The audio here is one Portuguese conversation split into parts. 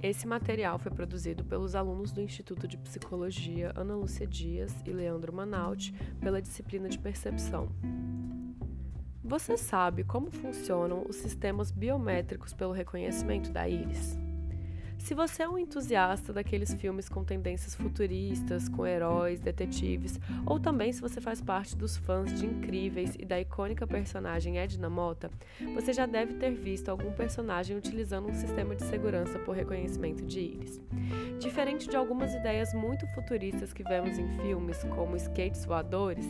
Esse material foi produzido pelos alunos do Instituto de Psicologia Ana Lúcia Dias e Leandro Manaut pela disciplina de Percepção. Você sabe como funcionam os sistemas biométricos pelo reconhecimento da íris? Se você é um entusiasta daqueles filmes com tendências futuristas, com heróis, detetives, ou também se você faz parte dos fãs de Incríveis e da icônica personagem Edna Mota, você já deve ter visto algum personagem utilizando um sistema de segurança por reconhecimento de íris. Diferente de algumas ideias muito futuristas que vemos em filmes, como skates voadores,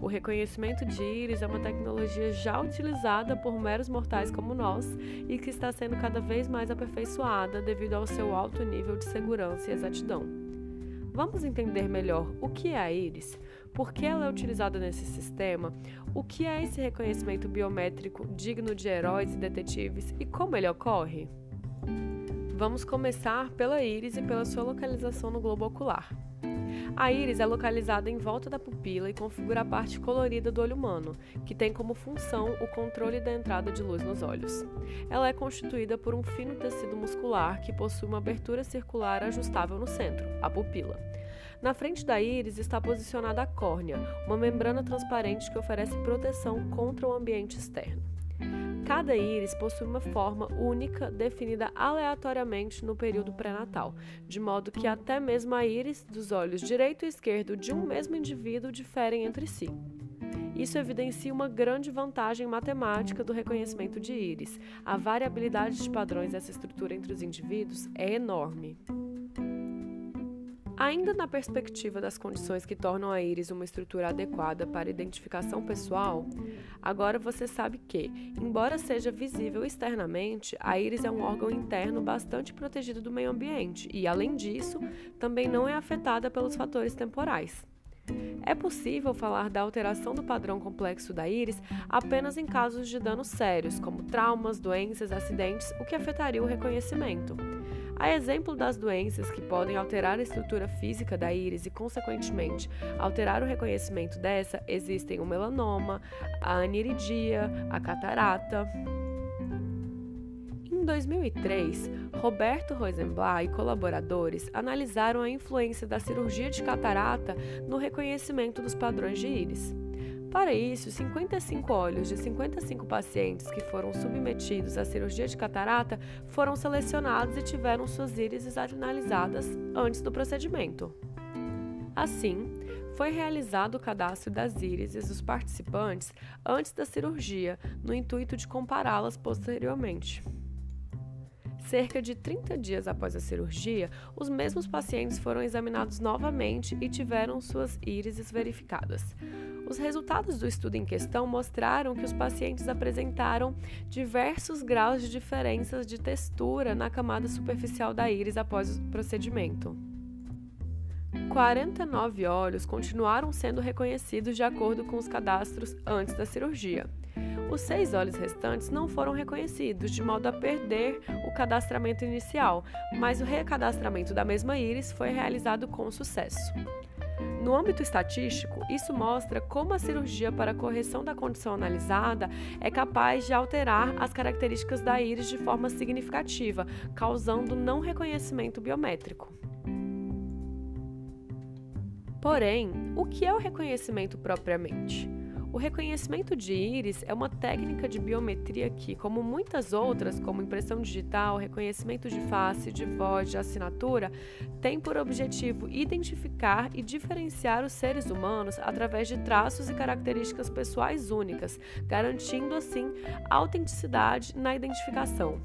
o reconhecimento de íris é uma tecnologia já utilizada por meros mortais como nós e que está sendo cada vez mais aperfeiçoada devido ao seu alto nível de segurança e exatidão. Vamos entender melhor o que é a íris, por que ela é utilizada nesse sistema, o que é esse reconhecimento biométrico digno de heróis e detetives e como ele ocorre? Vamos começar pela íris e pela sua localização no globo ocular. A íris é localizada em volta da pupila e configura a parte colorida do olho humano, que tem como função o controle da entrada de luz nos olhos. Ela é constituída por um fino tecido muscular que possui uma abertura circular ajustável no centro, a pupila. Na frente da íris está posicionada a córnea, uma membrana transparente que oferece proteção contra o ambiente externo. Cada íris possui uma forma única definida aleatoriamente no período pré-natal, de modo que até mesmo a íris dos olhos direito e esquerdo de um mesmo indivíduo diferem entre si. Isso evidencia uma grande vantagem matemática do reconhecimento de íris. A variabilidade de padrões dessa estrutura entre os indivíduos é enorme. Ainda na perspectiva das condições que tornam a íris uma estrutura adequada para identificação pessoal, agora você sabe que, embora seja visível externamente, a íris é um órgão interno bastante protegido do meio ambiente e, além disso, também não é afetada pelos fatores temporais. É possível falar da alteração do padrão complexo da íris apenas em casos de danos sérios, como traumas, doenças, acidentes, o que afetaria o reconhecimento. A exemplo das doenças que podem alterar a estrutura física da íris e, consequentemente, alterar o reconhecimento dessa, existem o melanoma, a aniridia, a catarata. Em 2003, Roberto Rosenblatt e colaboradores analisaram a influência da cirurgia de catarata no reconhecimento dos padrões de íris. Para isso, 55 olhos de 55 pacientes que foram submetidos à cirurgia de catarata foram selecionados e tiveram suas írises analisadas antes do procedimento. Assim, foi realizado o cadastro das írises dos participantes antes da cirurgia, no intuito de compará-las posteriormente. Cerca de 30 dias após a cirurgia, os mesmos pacientes foram examinados novamente e tiveram suas írises verificadas. Os resultados do estudo em questão mostraram que os pacientes apresentaram diversos graus de diferenças de textura na camada superficial da íris após o procedimento. 49 olhos continuaram sendo reconhecidos de acordo com os cadastros antes da cirurgia. Os seis olhos restantes não foram reconhecidos, de modo a perder o cadastramento inicial, mas o recadastramento da mesma íris foi realizado com sucesso. No âmbito estatístico, isso mostra como a cirurgia para a correção da condição analisada é capaz de alterar as características da íris de forma significativa, causando não reconhecimento biométrico. Porém, o que é o reconhecimento propriamente? O reconhecimento de íris é uma técnica de biometria que, como muitas outras, como impressão digital, reconhecimento de face, de voz, de assinatura, tem por objetivo identificar e diferenciar os seres humanos através de traços e características pessoais únicas, garantindo assim autenticidade na identificação.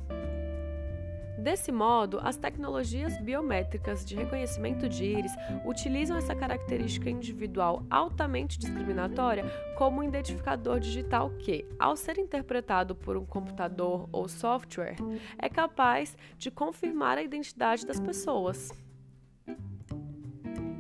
Desse modo, as tecnologias biométricas de reconhecimento de íris utilizam essa característica individual altamente discriminatória como um identificador digital que, ao ser interpretado por um computador ou software, é capaz de confirmar a identidade das pessoas.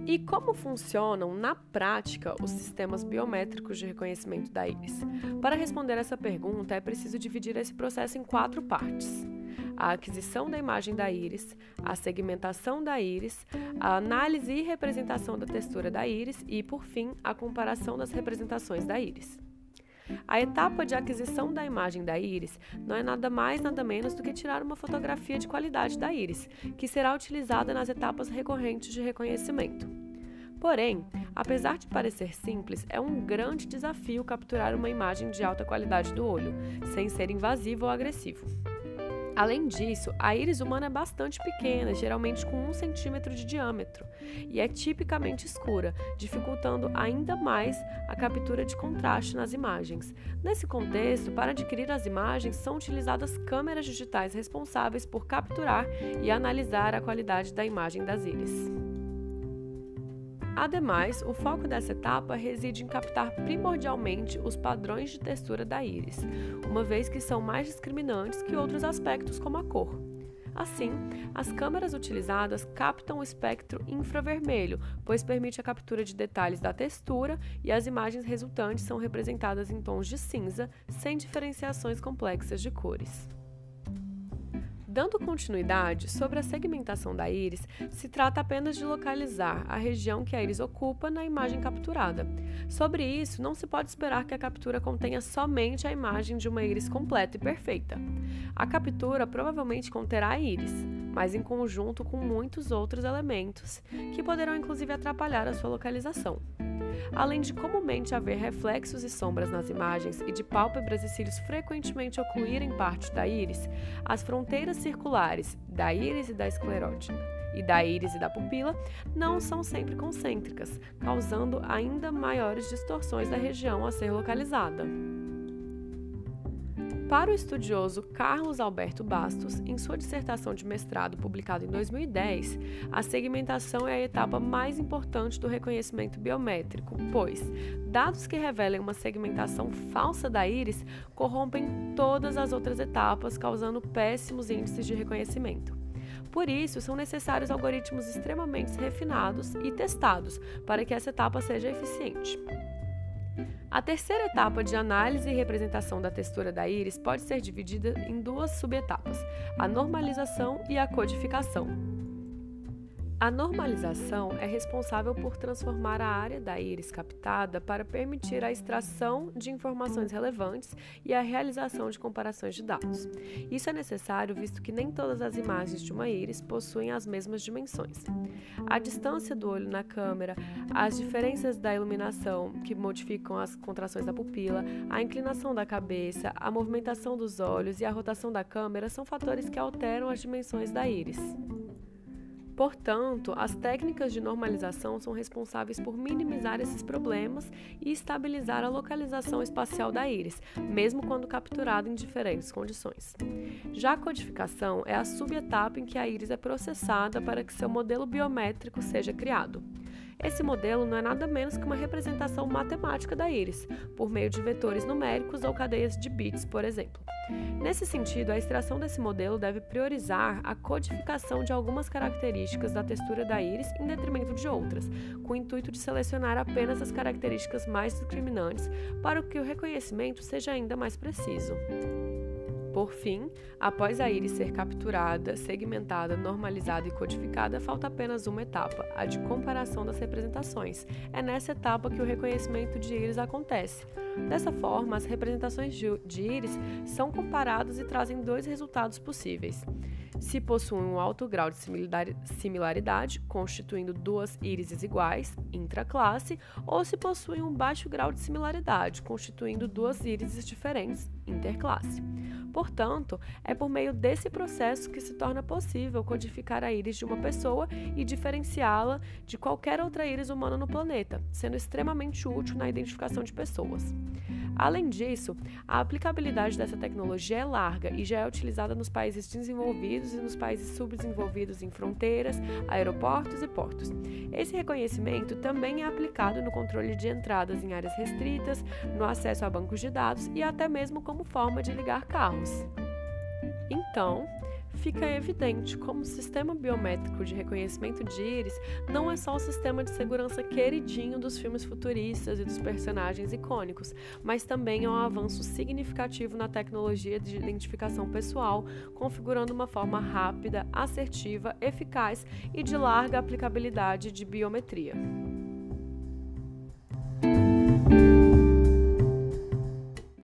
E como funcionam, na prática, os sistemas biométricos de reconhecimento da íris? Para responder essa pergunta, é preciso dividir esse processo em quatro partes a aquisição da imagem da íris, a segmentação da íris, a análise e representação da textura da íris e, por fim, a comparação das representações da íris. A etapa de aquisição da imagem da íris não é nada mais nada menos do que tirar uma fotografia de qualidade da íris, que será utilizada nas etapas recorrentes de reconhecimento. Porém, apesar de parecer simples, é um grande desafio capturar uma imagem de alta qualidade do olho, sem ser invasivo ou agressivo. Além disso, a íris humana é bastante pequena, geralmente com 1 centímetro de diâmetro, e é tipicamente escura, dificultando ainda mais a captura de contraste nas imagens. Nesse contexto, para adquirir as imagens, são utilizadas câmeras digitais responsáveis por capturar e analisar a qualidade da imagem das íris. Ademais, o foco dessa etapa reside em captar primordialmente os padrões de textura da íris, uma vez que são mais discriminantes que outros aspectos como a cor. Assim, as câmeras utilizadas captam o espectro infravermelho, pois permite a captura de detalhes da textura e as imagens resultantes são representadas em tons de cinza, sem diferenciações complexas de cores. Dando continuidade, sobre a segmentação da íris, se trata apenas de localizar a região que a íris ocupa na imagem capturada. Sobre isso, não se pode esperar que a captura contenha somente a imagem de uma íris completa e perfeita. A captura provavelmente conterá a íris, mas em conjunto com muitos outros elementos, que poderão inclusive atrapalhar a sua localização. Além de comumente haver reflexos e sombras nas imagens e de pálpebras e cílios frequentemente ocluírem parte da íris, as fronteiras circulares da íris e da esclerótica e da íris e da pupila não são sempre concêntricas, causando ainda maiores distorções da região a ser localizada. Para o estudioso Carlos Alberto Bastos, em sua dissertação de mestrado publicada em 2010, a segmentação é a etapa mais importante do reconhecimento biométrico, pois dados que revelem uma segmentação falsa da íris corrompem todas as outras etapas, causando péssimos índices de reconhecimento. Por isso, são necessários algoritmos extremamente refinados e testados para que essa etapa seja eficiente. A terceira etapa de análise e representação da textura da íris pode ser dividida em duas subetapas: a normalização e a codificação. A normalização é responsável por transformar a área da íris captada para permitir a extração de informações relevantes e a realização de comparações de dados. Isso é necessário visto que nem todas as imagens de uma íris possuem as mesmas dimensões. A distância do olho na câmera, as diferenças da iluminação que modificam as contrações da pupila, a inclinação da cabeça, a movimentação dos olhos e a rotação da câmera são fatores que alteram as dimensões da íris. Portanto, as técnicas de normalização são responsáveis por minimizar esses problemas e estabilizar a localização espacial da íris, mesmo quando capturada em diferentes condições. Já a codificação é a subetapa em que a íris é processada para que seu modelo biométrico seja criado. Esse modelo não é nada menos que uma representação matemática da íris, por meio de vetores numéricos ou cadeias de bits, por exemplo. Nesse sentido, a extração desse modelo deve priorizar a codificação de algumas características da textura da íris em detrimento de outras, com o intuito de selecionar apenas as características mais discriminantes para que o reconhecimento seja ainda mais preciso. Por fim, após a íris ser capturada, segmentada, normalizada e codificada, falta apenas uma etapa, a de comparação das representações. É nessa etapa que o reconhecimento de íris acontece. Dessa forma, as representações de íris são comparadas e trazem dois resultados possíveis se possuem um alto grau de similaridade, constituindo duas írises iguais, intraclasse, ou se possuem um baixo grau de similaridade, constituindo duas írises diferentes, interclasse. Portanto, é por meio desse processo que se torna possível codificar a íris de uma pessoa e diferenciá-la de qualquer outra íris humana no planeta, sendo extremamente útil na identificação de pessoas. Além disso, a aplicabilidade dessa tecnologia é larga e já é utilizada nos países desenvolvidos e nos países subdesenvolvidos em fronteiras, aeroportos e portos. Esse reconhecimento também é aplicado no controle de entradas em áreas restritas, no acesso a bancos de dados e até mesmo como forma de ligar carros. Então, fica evidente como o sistema biométrico de reconhecimento de íris não é só o sistema de segurança queridinho dos filmes futuristas e dos personagens icônicos, mas também é um avanço significativo na tecnologia de identificação pessoal, configurando uma forma rápida, assertiva, eficaz e de larga aplicabilidade de biometria.